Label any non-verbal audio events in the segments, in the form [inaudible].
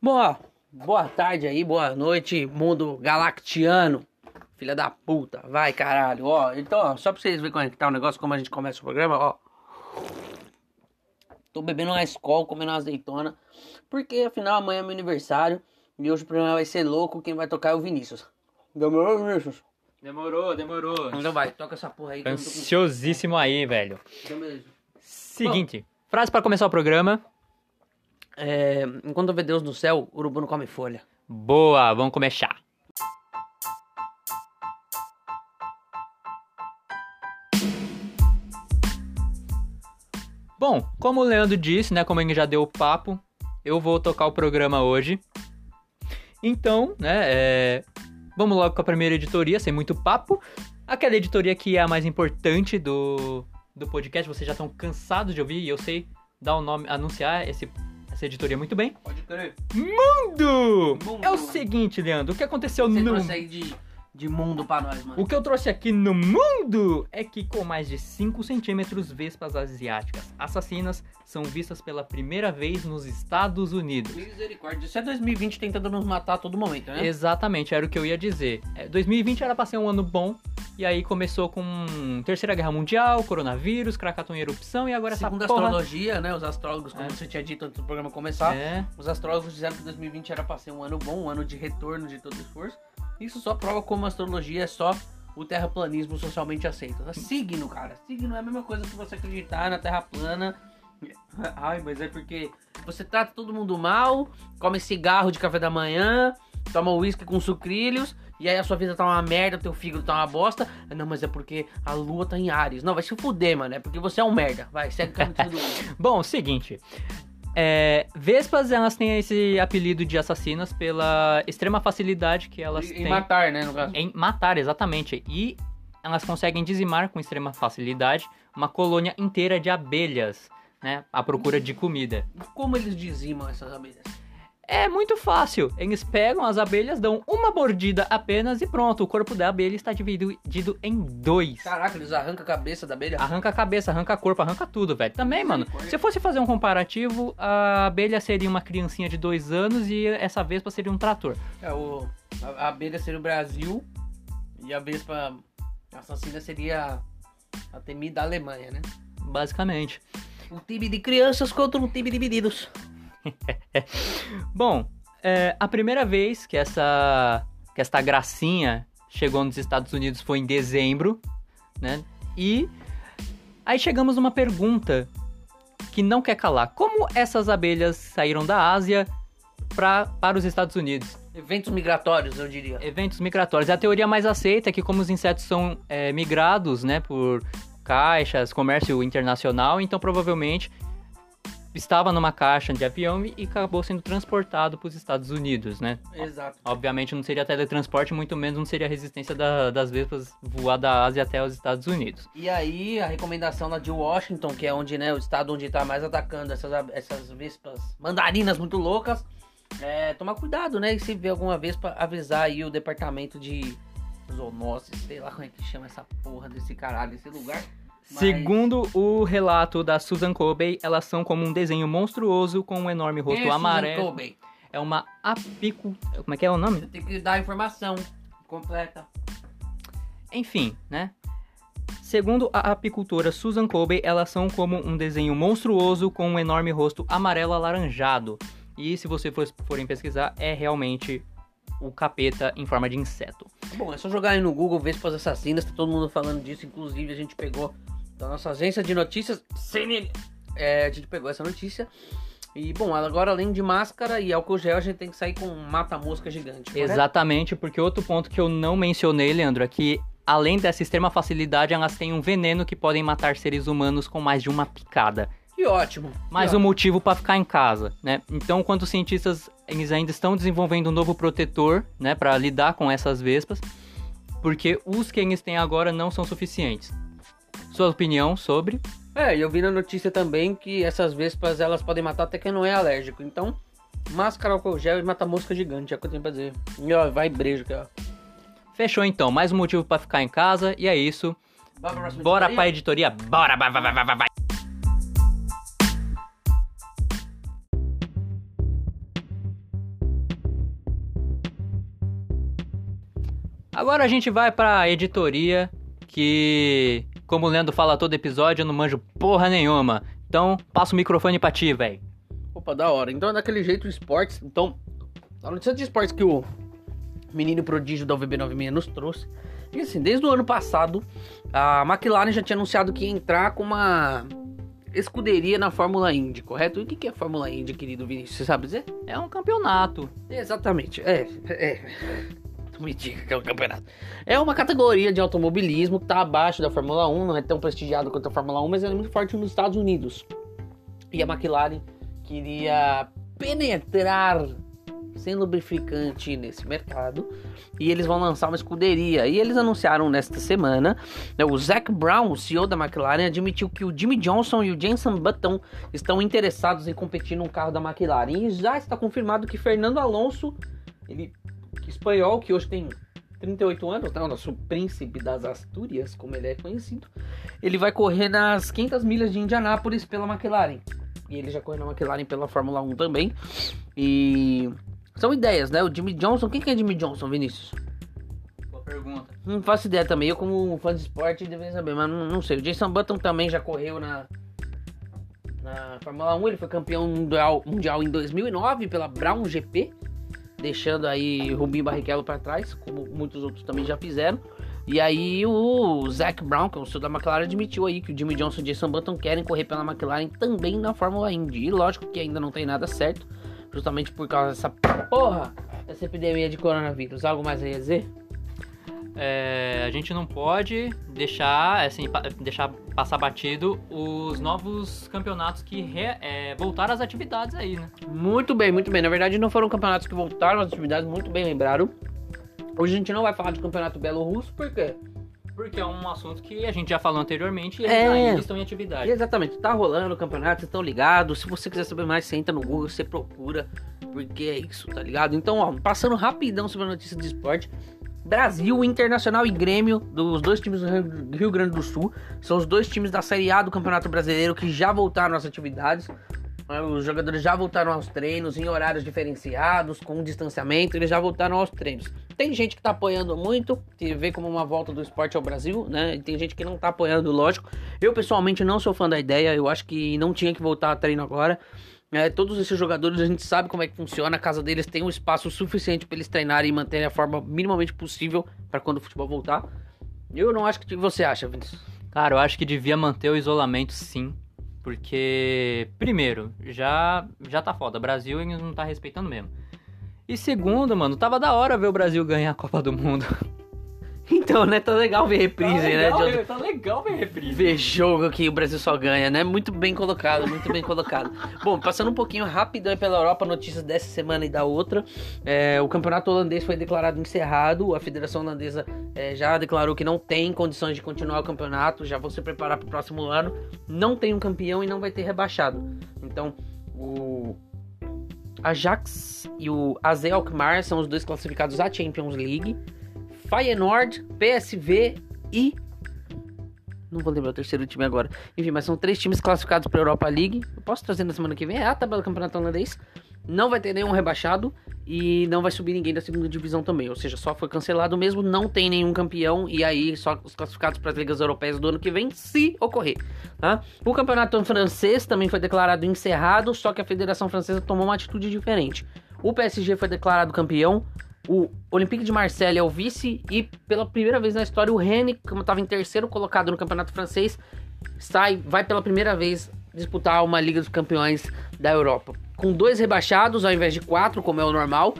Boa, boa tarde aí, boa noite, mundo galactiano. Filha da puta, vai caralho. Ó, então, ó, só pra vocês verem como é que tá o negócio, como a gente começa o programa, ó. Tô bebendo uma escola, comendo uma azeitona, porque afinal amanhã é meu aniversário e hoje o programa vai ser louco, quem vai tocar é o Vinícius. Demorou, Vinícius? Demorou, demorou. Então vai, toca essa porra aí. que Ansiosíssimo aí, velho. Então, beleza. Seguinte, frase pra começar o programa. É, enquanto houver Deus no céu, o urubu não come folha. Boa, vamos começar. Bom, como o Leandro disse, né, como ele já deu o papo, eu vou tocar o programa hoje. Então, né, é, vamos logo com a primeira editoria, sem muito papo. Aquela editoria que é a mais importante do, do podcast, vocês já estão cansados de ouvir, e eu sei dar o nome, anunciar esse, essa editoria muito bem. Pode crer. Mundo! Mundo. É o seguinte, Leandro, o que aconteceu Você no aí de, de mundo pra nós, mano. o que eu trouxe aqui no mundo é que com mais de 5 centímetros, vespas asiáticas assassinas são vistas pela primeira vez nos Estados Unidos. Misericórdia. Isso é 2020 tentando nos matar a todo momento, né? Exatamente, era o que eu ia dizer. É, 2020 era pra ser um ano bom, e aí começou com Terceira Guerra Mundial, coronavírus, Krakatoa em erupção, e agora Segundo a essa porra... astrologia, né? Os astrólogos, como É. você tinha dito antes do programa começar, É, os astrólogos disseram que 2020 era pra ser um ano bom, um ano de retorno de todo esforço. Isso só prova como a astrologia é só o terraplanismo socialmente aceito. É signo, cara. Signo é a mesma coisa que você acreditar na terra plana. [laughs] Ai, mas é porque você trata todo mundo mal, come cigarro de café da manhã, toma uísque com sucrilhos, e aí a sua vida tá uma merda, teu fígado tá uma bosta. Não, mas é porque a lua tá em Ares. Não, vai se fuder, mano. É porque você é um merda. Vai, segue o caminho do [laughs] mundo. Bom, seguinte. É, Vespas, elas têm esse apelido de assassinas pela extrema facilidade que elas Em têm matar, né, no caso. em matar, exatamente. E elas conseguem dizimar com extrema facilidade uma colônia inteira de abelhas, né? À procura de comida. Como eles dizimam essas abelhas? É muito fácil. Eles pegam as abelhas, dão uma mordida apenas e pronto. O corpo da abelha está dividido em dois. Caraca, eles arrancam a cabeça da abelha? Arranca a cabeça, arranca corpo, arranca tudo, velho. Também, mano, se eu fosse fazer um comparativo, a abelha seria uma criancinha de dois anos e essa vespa seria um trator. É, o, a, a abelha seria o Brasil e a vespa assassina seria a temida Alemanha, né? Basicamente. Um time de crianças contra um time de meninos. [laughs] Bom, é, a primeira vez que essa, que esta gracinha chegou nos Estados Unidos foi em dezembro, né? E aí chegamos numa pergunta que não quer calar. Como essas abelhas saíram da Ásia pra, para os Estados Unidos? Eventos migratórios, eu diria. Eventos migratórios. A teoria mais aceita é que como os insetos são é, migrados, né, por caixas, comércio internacional, então provavelmente estava numa caixa de avião e acabou sendo transportado para os Estados Unidos, né? Exato. Obviamente não seria teletransporte, muito menos não seria resistência da- das vespas voar da Ásia até os Estados Unidos. E aí, a recomendação lá de Washington, que é onde, né, o estado onde tá mais atacando essas, essas vespas mandarinas muito loucas, é tomar cuidado, né? E se vê alguma vespa, avisar aí o departamento de zoonoses, sei lá como é que chama essa porra desse caralho, esse lugar. Mas- Segundo o relato da Susan Colby, elas são como um desenho monstruoso com um enorme rosto Quem é Susan amarelo. Colby? É uma apicu... Como é que é o nome? Você tem que dar a informação completa. Enfim, né? Segundo a apicultora Susan Colby, elas são como um desenho monstruoso com um enorme rosto amarelo alaranjado. E se você for, forem pesquisar, é realmente o capeta em forma de inseto. Bom, é só jogar aí no Google Vespas Assassinas, tá todo mundo falando disso. Inclusive, a gente pegou da nossa agência de notícias, CNN. É, a gente pegou essa notícia. E, bom, agora além de máscara e álcool gel, a gente tem que sair com um mata-mosca gigante. correto? Exatamente, porque outro ponto que eu não mencionei, Leandro, é que além dessa extrema facilidade, elas têm um veneno que podem matar seres humanos com mais de uma picada. Que ótimo. Mais um motivo para ficar em casa, né? Então, quando os cientistas eles ainda estão desenvolvendo um novo protetor, né, para lidar com essas vespas, porque os que eles têm agora não são suficientes sua opinião sobre. É, eu vi na notícia também que essas vespas elas podem matar até quem não é alérgico. Então, máscara, álcool gel e mata mosca gigante, é o que eu tenho pra dizer. E ó, vai brejo, cara. Fechou então, mais um motivo para ficar em casa e é isso. Bora pra editoria? Bora! Vai, vai, vai, vai, vai. Agora a gente vai pra editoria que como o Leandro fala todo episódio, eu não manjo porra nenhuma. Então, passa o microfone pra ti, velho. Opa, da hora. Então é daquele jeito esportes. Então, a notícia de esportes que o menino prodígio da UVB96 nos trouxe. E assim, desde o ano passado, a McLaren já tinha anunciado que ia entrar com uma escuderia na Fórmula Indy, correto? E o que é Fórmula Indy, querido Vinícius? Você sabe dizer? É um campeonato. Exatamente, é. é. [laughs] Me diga que é um campeonato. É uma categoria de automobilismo que está abaixo da Fórmula 1, não é tão prestigiado quanto a Fórmula 1, mas é muito forte nos Estados Unidos. E a McLaren queria penetrar sem lubrificante nesse mercado e eles vão lançar uma escuderia. E eles anunciaram nesta semana, né, o Zac Brown, o CEO da McLaren, admitiu que o Jimmy Johnson e o Jenson Button estão interessados em competir num carro da McLaren. E já está confirmado que Fernando Alonso, ele espanhol, que hoje tem 38 anos, né, o nosso príncipe das Astúrias, como ele é conhecido, ele vai correr nas 500 milhas de Indianápolis pela McLaren. E ele já correu na McLaren pela Fórmula 1 também. E são ideias, né? O Jimmy Johnson, quem que é Jimmy Johnson, Vinícius? Boa pergunta. Não faço ideia também, eu como fã de esporte deveria saber, mas não, não sei. O Jason Button também já correu na na Fórmula 1, ele foi campeão mundial, mundial em 2009 pela Brown GP deixando aí Rubinho Barrichello para trás, como muitos outros também já fizeram. E aí o Zac Brown, que é o senhor da McLaren, admitiu aí que o Jimmy Johnson e Jason Button querem correr pela McLaren também na Fórmula Indy. E lógico que ainda não tem nada certo, justamente por causa dessa porra, dessa epidemia de coronavírus. Algo mais a dizer? É, a gente não pode deixar, assim, deixar passar batido os novos campeonatos que re, é, voltaram às atividades aí, né? Muito bem, muito bem. Na verdade, não foram campeonatos que voltaram às atividades, muito bem lembrado. Hoje a gente não vai falar de campeonato belo-russo, por quê? Porque é um assunto que a gente já falou anteriormente e é... ainda estão em atividade. Exatamente, tá rolando o campeonato, vocês estão ligados. Se você quiser saber mais, você entra no Google, você procura, porque é isso, tá ligado? Então, ó, passando rapidão sobre a notícia de esporte. Brasil, Internacional e Grêmio, dos dois times do Rio Grande do Sul. São os dois times da Série A do Campeonato Brasileiro que já voltaram às atividades. Os jogadores já voltaram aos treinos em horários diferenciados, com distanciamento, eles já voltaram aos treinos. Tem gente que tá apoiando muito, que vê como uma volta do esporte ao Brasil, né? E tem gente que não tá apoiando, lógico. Eu pessoalmente não sou fã da ideia, eu acho que não tinha que voltar a treino agora. É, todos esses jogadores a gente sabe como é que funciona. A casa deles tem um espaço suficiente para eles treinarem e manterem a forma minimamente possível para quando o futebol voltar. Eu não acho que você acha, Vinícius. Cara, eu acho que devia manter o isolamento sim. Porque, primeiro, já, já tá foda. O Brasil não tá respeitando mesmo. E segundo, mano, tava da hora ver o Brasil ganhar a Copa do Mundo. [laughs] Então, né? Tá legal ver reprise, tá legal, né? Tá legal ver reprise. Ver jogo que o Brasil só ganha, né? Muito bem colocado, muito bem colocado. Bom, passando um pouquinho rapidão pela Europa, notícias dessa semana e da outra. É, o campeonato holandês foi declarado encerrado. A Federação Holandesa é, já declarou que não tem condições de continuar o campeonato. Já vão se preparar para o próximo ano. Não tem um campeão e não vai ter rebaixado. Então, o Ajax e o AZ Alkmaar são os dois classificados à Champions League. Feyenoord, PSV e não vou lembrar o terceiro time agora. Enfim, mas são três times classificados para a Europa League. Eu posso trazer na semana que vem é a tabela do Campeonato Holandês. Não vai ter nenhum rebaixado e não vai subir ninguém da segunda divisão também. Ou seja, só foi cancelado mesmo, não tem nenhum campeão e aí só os classificados para as ligas europeias do ano que vem, se ocorrer. Tá? O campeonato francês também foi declarado encerrado, só que a Federação Francesa tomou uma atitude diferente. O PSG foi declarado campeão, o Olympique de Marseille é o vice e pela primeira vez na história o Rennes, como estava em terceiro colocado no campeonato francês, sai, vai pela primeira vez disputar uma Liga dos Campeões da Europa. Com dois rebaixados ao invés de quatro, como é o normal,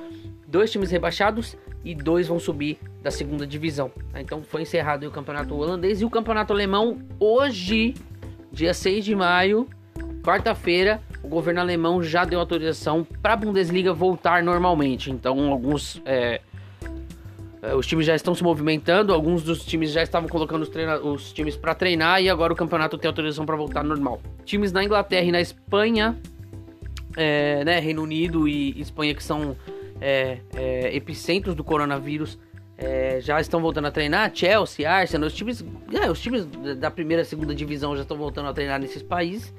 dois times rebaixados e dois vão subir da segunda divisão. Então foi encerrado o campeonato holandês e o campeonato alemão hoje, dia 6 de maio, quarta-feira, o governo alemão já deu autorização para a Bundesliga voltar normalmente. Então, alguns. É, é, os times já estão se movimentando, alguns dos times já estavam colocando os, treina os times para treinar e agora o campeonato tem autorização para voltar normal. Times na Inglaterra e na Espanha, é, né, Reino Unido e Espanha, que são é, é, epicentros do coronavírus, é, já estão voltando a treinar. Chelsea, Arsenal, os times, é, os times da primeira e segunda divisão já estão voltando a treinar nesses países.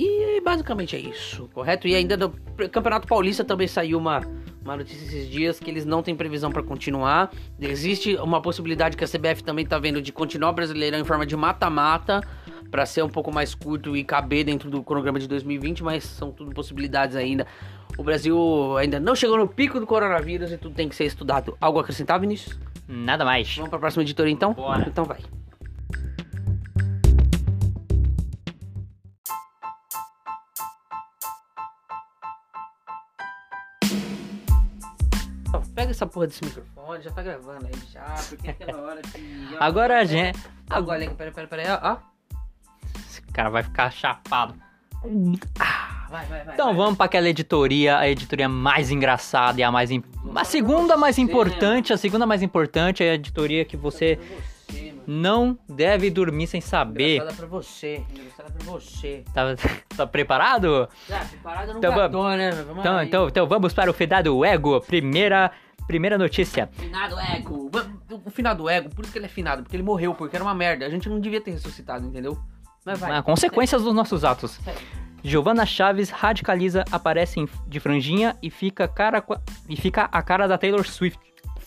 E basicamente é isso, correto? E ainda do Campeonato Paulista também saiu uma, uma notícia esses dias que eles não têm previsão para continuar. Existe uma possibilidade que a CBF também tá vendo de continuar o Brasileirão em forma de mata-mata para ser um pouco mais curto e caber dentro do cronograma de 2020, mas são tudo possibilidades ainda. O Brasil ainda não chegou no pico do coronavírus e tudo tem que ser estudado. Algo a acrescentar, Vinícius? Nada mais. Vamos para a próxima editoria então? Bora. Então vai. Pega essa porra desse microfone, já tá gravando aí já, porque é aquela hora que. [laughs] Agora a gente. Agora, peraí, peraí, peraí, ó, ó. Esse cara vai ficar chapado. Ah, vai, vai, vai. Então vamos para aquela editoria, a editoria mais engraçada e a mais. A segunda mais Você, importante, a segunda mais importante é a editoria que você não deve dormir sem saber. Engraçada pra você, engraçada pra você. Tá, tá preparado? Já, preparado não Então vamos. né? Vamos Então, então, então vamos para o fedado ego. Primeira, primeira notícia. Finado ego. O finado ego, por isso que ele é finado, porque ele morreu, porque era uma merda. A gente não devia ter ressuscitado, entendeu? Mas vai. Ah, consequências dos nossos atos. Segue. Giovanna Chaves radicaliza, aparece de franjinha e fica, cara, e fica a cara da Taylor Swift.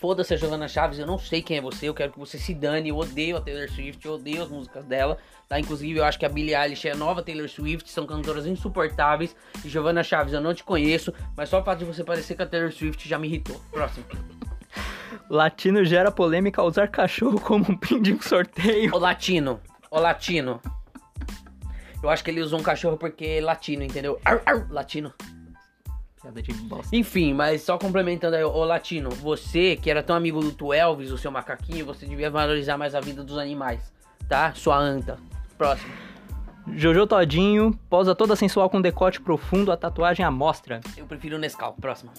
Foda-se a Giovanna Chaves, eu não sei quem é você, eu quero que você se dane, eu odeio a Taylor Swift, eu odeio as músicas dela, tá? Inclusive eu acho que a Billie Eilish é a nova Taylor Swift, são cantoras insuportáveis, e Giovanna Chaves eu não te conheço, mas só o fato de você parecer com a Taylor Swift já me irritou. Próximo. Latino gera polêmica ao usar cachorro como um pin de um sorteio. Ô latino, ô latino. Eu acho que ele usou um cachorro porque é latino, entendeu? Ar, ar, latino. Piada de bosta. Enfim, mas só complementando aí, ô Latino, você que era tão amigo do Tu Elvis, o seu macaquinho, você devia valorizar mais a vida dos animais, tá? Sua anta. Próximo. Jojo Todinho posa toda sensual com decote profundo, a tatuagem à mostra. Eu prefiro o Nescau. Próximo.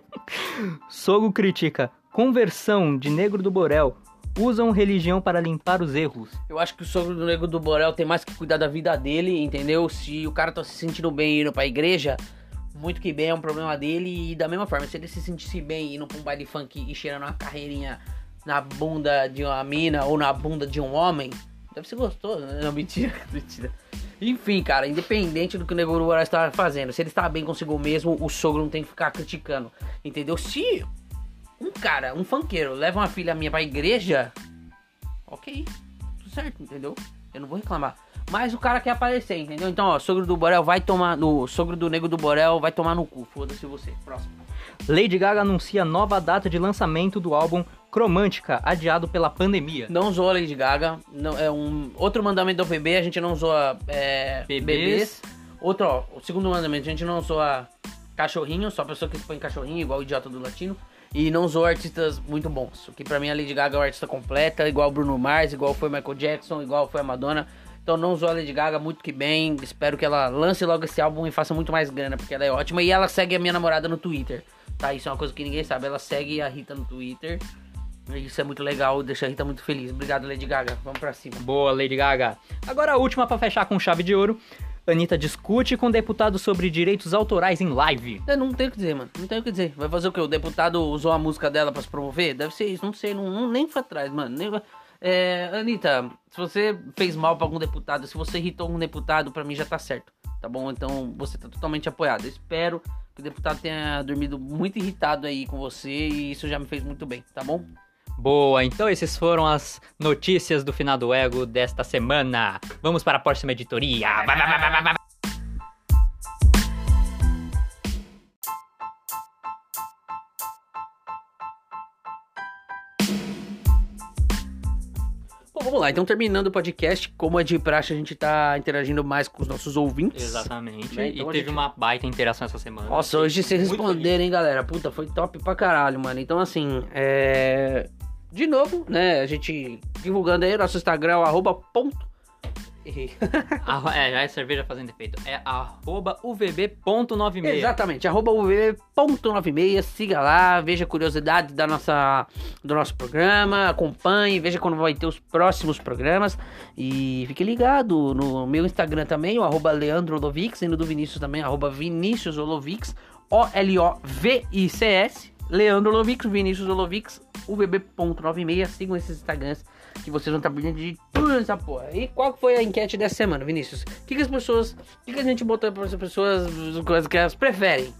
[laughs] Sogo critica. Conversão de negro do Borel. Usam religião para limpar os erros. Eu acho que o sogro do Nego do Borel tem mais que cuidar da vida dele, entendeu? Se o cara tá se sentindo bem indo pra igreja, muito que bem é um problema dele. E da mesma forma, se ele se sentisse bem indo pra um baile funk e cheirando uma carreirinha na bunda de uma mina ou na bunda de um homem, deve ser gostoso, né? Não, mentira, [laughs] mentira. Enfim, cara, independente do que o Nego do Borel está fazendo, se ele está bem consigo mesmo, o sogro não tem que ficar criticando, entendeu? Se um cara, um funkeiro, leva uma filha minha pra igreja, ok, tudo certo, entendeu? Eu não vou reclamar. Mas o cara quer aparecer, entendeu? Então, ó, sogro do Borel vai tomar no. Sogro do Nego do Borel vai tomar no cu. Foda-se você. Próximo. Lady Gaga anuncia nova data de lançamento do álbum Cromântica, adiado pela pandemia. Não zoa Lady Gaga. Não, é um outro mandamento do PB, a gente não zoa é, Bebês. bebês. Outro, ó, o segundo mandamento, a gente não zoa cachorrinho, só pessoa que põe cachorrinho, igual o idiota do latino. E não zoa artistas muito bons. Que pra mim a Lady Gaga é uma artista completa, igual o Bruno Mars, igual foi Michael Jackson, igual foi a Madonna. Então não zoa a Lady Gaga, muito que bem. Espero que ela lance logo esse álbum e faça muito mais grana, porque ela é ótima. E ela segue a minha namorada no Twitter, tá? Isso é uma coisa que ninguém sabe. Ela segue a Rita no Twitter. Isso é muito legal, deixa a Rita muito feliz. Obrigado, Lady Gaga. Vamos pra cima. Boa, Lady Gaga. Agora a última pra fechar com chave de ouro. Anitta discute com deputado sobre direitos autorais em live. Eu não tenho o que dizer, mano. Não tenho o que dizer. Vai fazer o quê? O deputado usou a música dela pra se promover? Deve ser isso, não sei. Não, não- nem foi atrás, mano. Nem... É, Anitta, se você fez mal pra algum deputado, se você irritou algum deputado, pra mim já tá certo. Tá bom? Então você tá totalmente apoiado. Eu espero que o deputado tenha dormido muito irritado aí com você e isso já me fez muito bem, tá bom? Boa, então essas foram as notícias do final do Ego desta semana. Vamos para a próxima editoria. Bom, vamos lá. Então, terminando o podcast, como é de praxe, a gente tá interagindo mais com os nossos ouvintes. Exatamente. Né, então e teve gente- uma baita interação essa semana. Nossa, hoje vocês responderam, hein, galera? Puta, foi top pra caralho, mano. Então, assim, é. De novo, né? A gente divulgando aí nosso Instagram, arroba ponto. Errei. [laughs] Arro- é, já é cerveja fazendo efeito. É arroba uvb.96. Exatamente, arroba uv.96, siga lá, veja curiosidade da nossa, do nosso programa, acompanhe, veja quando vai ter os próximos programas e fique ligado no meu Instagram também, o arroba Leandro Lovix, e no do Vinícius também, arroba Vinícius Olovix, O-L-O-V-I-C-S, Leandro Lovix, Vinícius Olovix, uvb.96. Sigam esses Instagrams que vocês vão estar por dentro de tudo essa porra. E qual foi a enquete dessa semana, Vinícius? O que, que as pessoas. O que, que a gente botou para as pessoas, as coisas que elas preferem?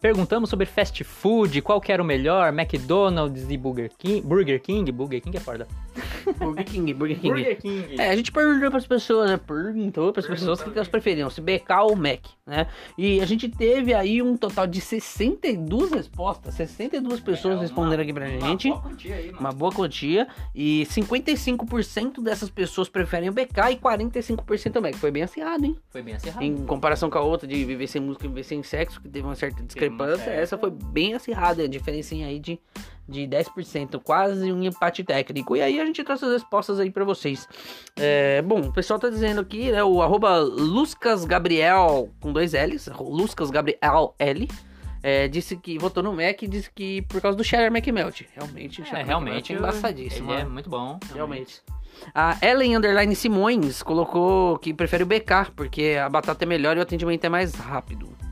Perguntamos sobre fast food, qual que era o melhor, McDonald's e Burger King. Burger King? Burger King é foda. Burger King, Burger King. Burger King. É, a gente perguntou para as pessoas, né? Perguntou para as pessoas o que, que elas preferiam, se BK ou Mac, né? E a gente teve aí um total de 62 respostas, 62 pessoas É, uma- responderam aqui pra gente. Uma boa quantia aí, mano. Uma boa quantia. E 55% dessas pessoas preferem o BK e 45% o Mac. Foi bem acirrado, hein? Foi bem acirrado. Em comparação com a outra de viver sem música e viver sem sexo, que teve uma certa discrepância, certa. essa foi bem acirrada, a diferencinha aí de, de 10%, quase um empate técnico. E aí a gente trouxe as respostas aí pra vocês. É, bom, o pessoal tá dizendo aqui, né, o arroba Luscas Gabriel, com dois L's, Luscas Gabriel L, é, disse que votou no Mac e disse que por causa do Cheddar McMelt. Realmente, É, Cheddar realmente. É embaçadíssimo. Ele é né? muito bom. Realmente. A Ellen Underline Simões colocou que prefere o BK, porque a batata é melhor e o atendimento é mais rápido.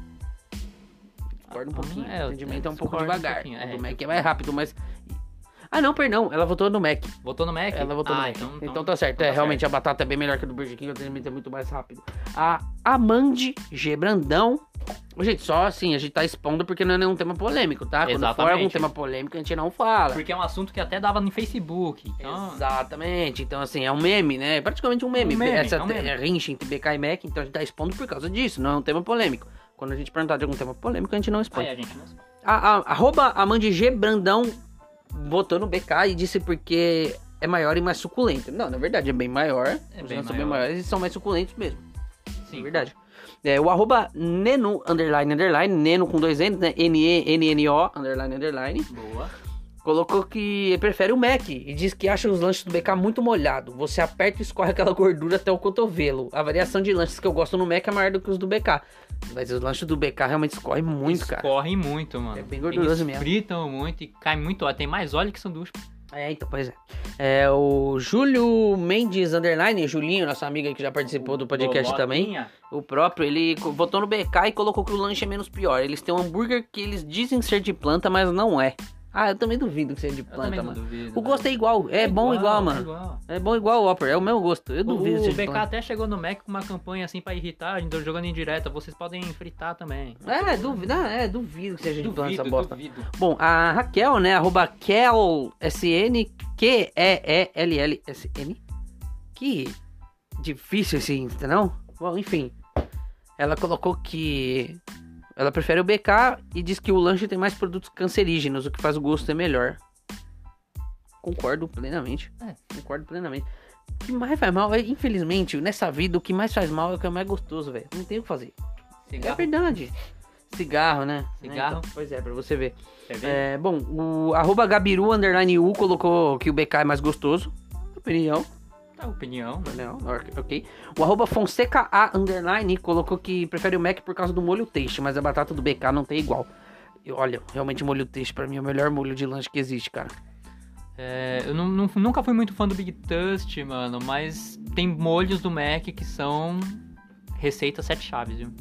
Discorda um Ah, pouquinho. é, o atendimento é um pouco discordo um devagar. pouquinho, o é. do Mac é mais rápido, mas. Ah, não, perdão. Ela votou no Mac. Votou no Mac? Ela votou no ah, Mac. Então, Então, tá certo. então é, tá realmente a batata é bem melhor que a do Burger King, o atendimento é muito mais rápido. A Amande G. Brandão. Gente, só assim, a gente tá expondo porque não é nenhum tema polêmico, tá? Quando for Exatamente. algum tema polêmico, a gente não fala. Porque é um assunto que até dava no Facebook. Então, Exatamente. Então, assim, é um meme, né? É praticamente um meme. Um meme, Essa é um meme. é rincha entre BK e Mac, então a gente tá expondo por causa disso, não é um tema polêmico. Quando a gente perguntar de algum tema polêmico, a gente não expõe. aí a gente não sabe. A, a, arroba Amande G. Brandão votou no BK e disse porque é maior e mais suculento. Não, na verdade é bem maior. É Os bem lanches são bem maior. maiores e são mais suculentos mesmo. Sim, É verdade. É, o arroba Neno, underline, underline, Neno com dois N, né? N-E-N-N-O, underline, underline. Boa. Colocou que prefere o Mac e diz que acha os lanches do BK muito molhado. Você aperta e escorre aquela gordura até o cotovelo. A variação de lanches que eu gosto no Mac é maior do que os do BK. Mas os lanches do BK realmente escorrem muito, cara. Corre muito, mano. É bem gorduroso Eles mesmo. fritam muito e cai muito óleo. Tem mais óleo que sanduíche. É, então, pois é. É o Júlio Mendes Underline, Julinho, nosso amigo aí que já participou do podcast também. O próprio, ele votou no BK e colocou que o lanche é menos pior. Eles têm um hambúrguer que eles dizem ser de planta, mas não é. Ah, eu também duvido que seja de planta, mano. duvido. O gosto é igual, é, bom igual, mano. igual. É bom igual o Whopper, é o mesmo gosto. Eu duvido O de BK até chegou no Mac com uma campanha assim pra irritar, então jogando em direta. Vocês podem fritar também. É, duvido, ah, é, duvido que seja de planta essa Duvido, bosta. duvido. Bom, a Raquel, né, arroba KelSN, Q-E-E-L-L-S-N. Que difícil esse Insta, não? Bom, enfim. Ela colocou que ela prefere o BK e diz que o lanche tem mais produtos cancerígenos, o que faz o gosto ser melhor. Concordo plenamente. É. Concordo plenamente. O que mais faz mal, é, infelizmente, nessa vida, o que mais faz mal é o que é mais gostoso, velho. Não tem o que fazer. É Cigarro. verdade. Cigarro, né? Cigarro. É, então, pois é, pra você ver. É, bom, o arroba Gabiru underline U colocou que o BK é mais gostoso. Opinião. Tá, opinião. Não, ok. O arroba Fonseca A underline colocou que prefere o Mac por causa do molho taste, mas a batata do BK não tem igual. E olha, realmente o molho taste pra mim é o melhor molho de lanche que existe, cara. É, eu não- não- nunca fui muito fã do Big Tust, mano, mas tem molhos do Mac que são receita sete chaves, viu?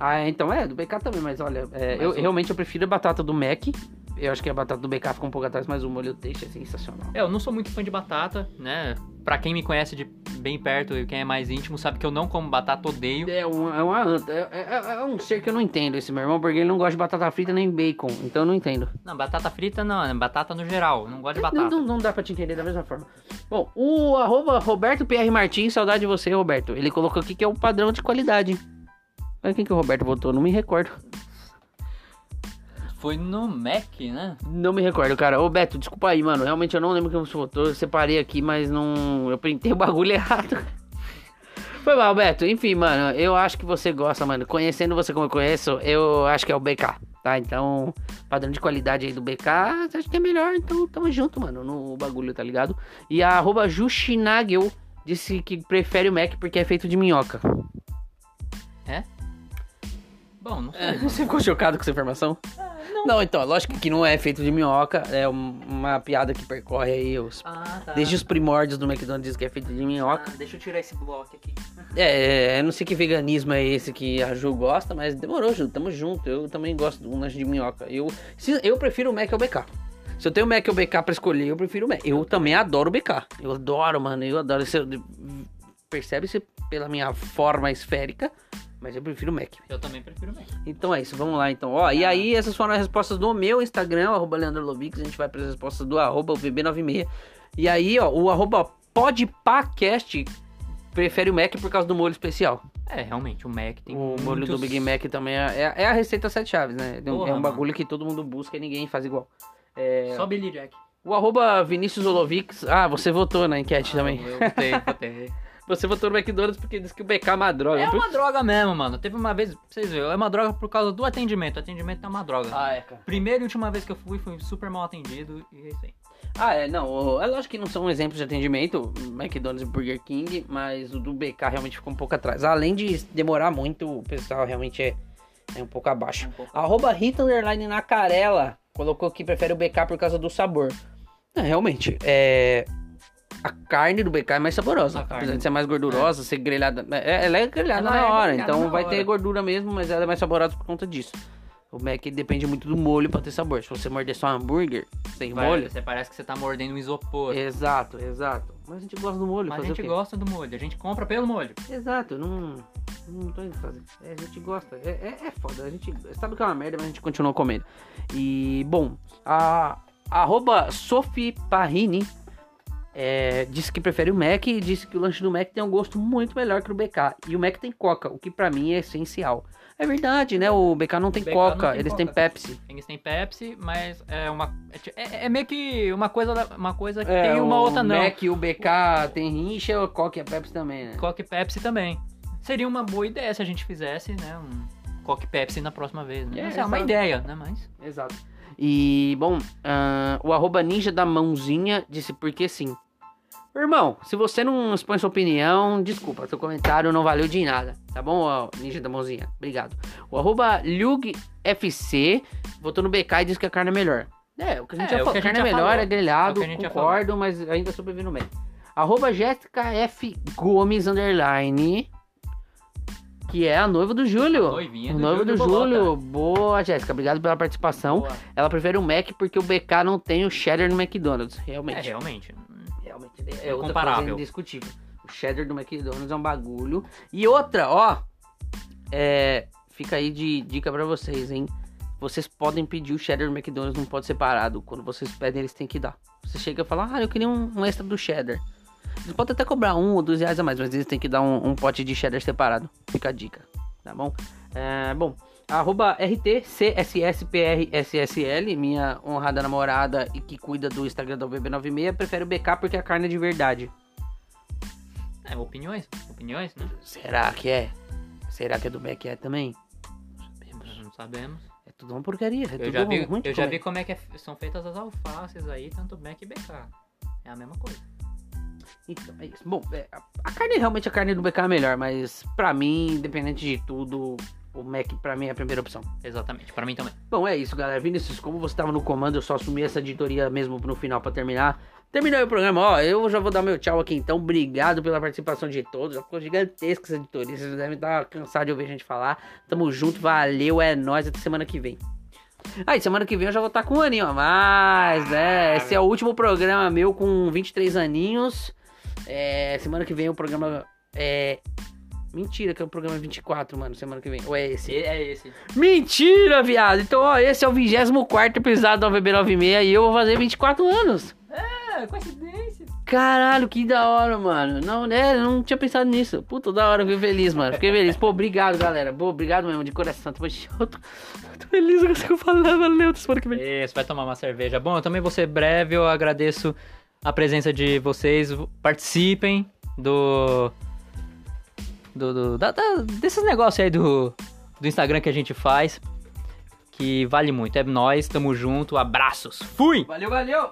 Ah, então é, do BK também, mas olha, é, Mas eu o- realmente eu prefiro a batata do Mac. Eu acho que a batata do BK fica um pouco atrás, mas o molho taste é sensacional. É, eu não sou muito fã de batata, né? Pra quem me conhece de bem perto e quem é mais íntimo sabe que eu não como batata, odeio. É, um, é, uma anta, é, é- é um ser que eu não entendo esse meu irmão, porque ele não gosta de batata frita nem bacon, então eu não entendo. Não, batata frita não, é batata no geral. Não gosto de Não, batata. não, não dá pra te entender da mesma forma. Bom, o arroba Roberto PR Martins, saudade de você, Roberto. Ele colocou aqui que é o padrão de qualidade. Mas quem que o Roberto votou? Não me recordo. Foi no Mac, né? Não me recordo, cara. Ô, Beto, desculpa aí, mano. Realmente eu não lembro quem você votou. Eu separei aqui, mas não. Eu printei o bagulho [laughs] errado. Foi mal, Beto. Enfim, mano, eu acho que você gosta, mano. Conhecendo você como eu conheço, eu acho que é o BK, tá? Então, padrão de qualidade aí do BK, acha que é melhor, então tamo junto, mano, no bagulho, tá ligado? E a arroba Jushinagel disse que prefere o Mac porque é feito de minhoca. Bom, não sei. É, [laughs] Você ficou chocado com essa informação? não. então, lógico que não é feito de minhoca, é um- uma piada que percorre aí os. Ah, tá. Desde os primórdios do McDonald's diz que é feito de minhoca. Ah, deixa eu tirar esse bloco aqui. [laughs] É, é, eu não sei que veganismo é esse que a Ju gosta, mas demorou, Ju, tamo junto. Eu também gosto de um lanche de minhoca. Eu, se- eu prefiro o Mac ao BK. Se eu tenho o Mac ou o BK pra escolher, eu prefiro o Mac. Eu também adoro o BK. Eu adoro, mano. Eu adoro. Você percebe-se pela minha forma esférica, mas eu prefiro o Mac. Eu também prefiro o Mac. Então é isso, vamos lá então. Ó, e aí essas foram as respostas do meu Instagram, arroba Leandro. A gente vai para as respostas do arroba VB96. E aí, ó, o arroba podpacast prefere o Mac por causa do molho especial. É, realmente, o Mac tem O molho muitos... do Big Mac também é, é- é a receita sete chaves, né? É um- Porra, é um mano. bagulho que todo mundo busca e ninguém faz igual. É, Só Billy Jack. O arroba Vinícius Olovix. Ah, você votou na enquete também. Eu botei, botei. [laughs] Você votou no McDonald's porque disse que o BK é uma droga. É uma droga mesmo, mano. Teve uma vez, vocês verem, é uma droga por causa do atendimento. O atendimento é uma droga. Ah, é, cara. Primeira e última vez que eu fui, fui super mal atendido e é isso aí. Ah, é, não. É lógico que não são exemplos de atendimento, McDonald's e Burger King, mas o do BK realmente ficou um pouco atrás. Além de demorar muito, o pessoal realmente é, é um pouco abaixo. Um pouco- Arroba Rita Underline na Carela colocou que prefere o BK por causa do sabor. É, realmente, é. A carne do BK é mais saborosa. Apesar de ser mais gordurosa, ser grelhada. é, ela é grelhada Ela na é hora, grelhada então na vai hora. ter gordura mesmo, mas ela é mais saborosa por conta disso. O Mac depende muito do molho pra ter sabor. Se você morder só hambúrguer, sem Vai, molho. Você parece que você tá mordendo um isopor. Exato, exato. Mas a gente gosta do molho, Mas a gente gosta do molho, a gente compra pelo molho. Exato, não. Não tô indo fazer. É, a gente gosta. É, é, é foda. A gente sabe que é uma merda, mas a gente continua comendo. E, bom, a arroba Sophie Parrini é, disse que prefere o Mac e disse que o lanche do Mac tem um gosto muito melhor que o BK. E o Mac tem coca, o que pra mim é essencial. É verdade, né? O BK não tem BK não coca, tem eles Coca. têm Pepsi. Eles têm Pepsi, mas é uma. É, é- é meio que uma coisa, uma coisa que É, tem uma o outra não. Mac e o BK tem rincha, o Coca e a Pepsi também, né? Coke Pepsi também. Seria uma boa ideia se a gente fizesse, né? Um Coke Pepsi na próxima vez, né? É, é uma ideia, né? Mas. Exato. E, bom, ah, o arroba ninja da mãozinha disse porque sim. Irmão, se você não expõe sua opinião, desculpa, seu comentário não valeu de nada, tá bom, ninja da mãozinha? Obrigado. O arroba LugFC votou no BK e disse que a carne é melhor. É, o que a gente É, já falou, a carne é melhor, é grelhado, É concordo, mas ainda sobrevive no meio. Arroba Jéssica F. Gomes, underline, que é a noiva do Júlio. Noivinha do Noiva do Júlio Bolota. Júlio. Boa, Jéssica, obrigado pela participação. Boa. Ela prefere o Mac porque o BK não tem o cheddar no McDonald's. É, Realmente. Realmente. Realmente. É outra Comparável. coisa indiscutível. O cheddar do McDonald's é um bagulho. E outra, ó. É, fica aí de dica pra vocês, hein? Vocês podem pedir o cheddar do McDonald's, não pode ser parado. Quando vocês pedem, eles têm que dar. Você chega e fala, ah, eu queria um, um extra do cheddar. Eles podem até cobrar um ou dois reais a mais, mas eles têm que dar um, um pote de cheddar separado. Fica a dica, tá bom? É, bom, arroba RTCSSPRSSL, minha honrada namorada e que cuida do Instagram da VB96, prefere o BK porque a carne é de verdade. É, opiniões. Opiniões, né? Será que é? Será que é do Mac é também? Não sabemos. É tudo uma porcaria, é Eu tudo já vi, eu já comer. vi como é que é- são feitas as alfaces aí, tanto Mac e BK. É a mesma coisa. Então, é isso. Bom, é, a- a carne, realmente a carne do BK é melhor, mas pra mim, independente de tudo, o Mac pra mim é a primeira opção. Exatamente. Pra mim também. Bom, é isso, galera. Vinícius, como você tava no comando, eu só assumi essa editoria mesmo no final pra terminar. Terminou o programa, ó. Eu já vou dar meu tchau aqui então. Obrigado pela participação de todos. Já ficou gigantesca essa editoria. Vocês devem estar cansados de ouvir a gente falar. Tamo junto, valeu, é nóis. Até semana que vem. Aí, semana que vem eu já vou estar com um aninho a mais, né? Esse é o último programa meu com 23 aninhos. É, semana que vem o programa é. Mentira, que é o programa 24, mano. Semana que vem. Ou é esse? É esse. Mentira, viado. Então, ó, esse é o 24 episódio do VB96 e eu vou fazer 24 anos. É, coincidência. Caralho, que da hora, mano. Não, né? Não tinha pensado nisso. Puta, da hora, fiquei feliz, mano. Fiquei feliz. Pô, obrigado, galera. Pô, obrigado mesmo, de coração. Tô, eu tô, tô feliz com isso que eu falei. Valeu, semana que vem. Isso, vai tomar uma cerveja. Bom, eu também vou ser breve, eu agradeço a presença de vocês. Participem do. Do, do- da- da- desses negócios aí do, do Instagram que a gente faz. Que vale muito. É nóis, tamo junto, abraços. Fui! Valeu, valeu.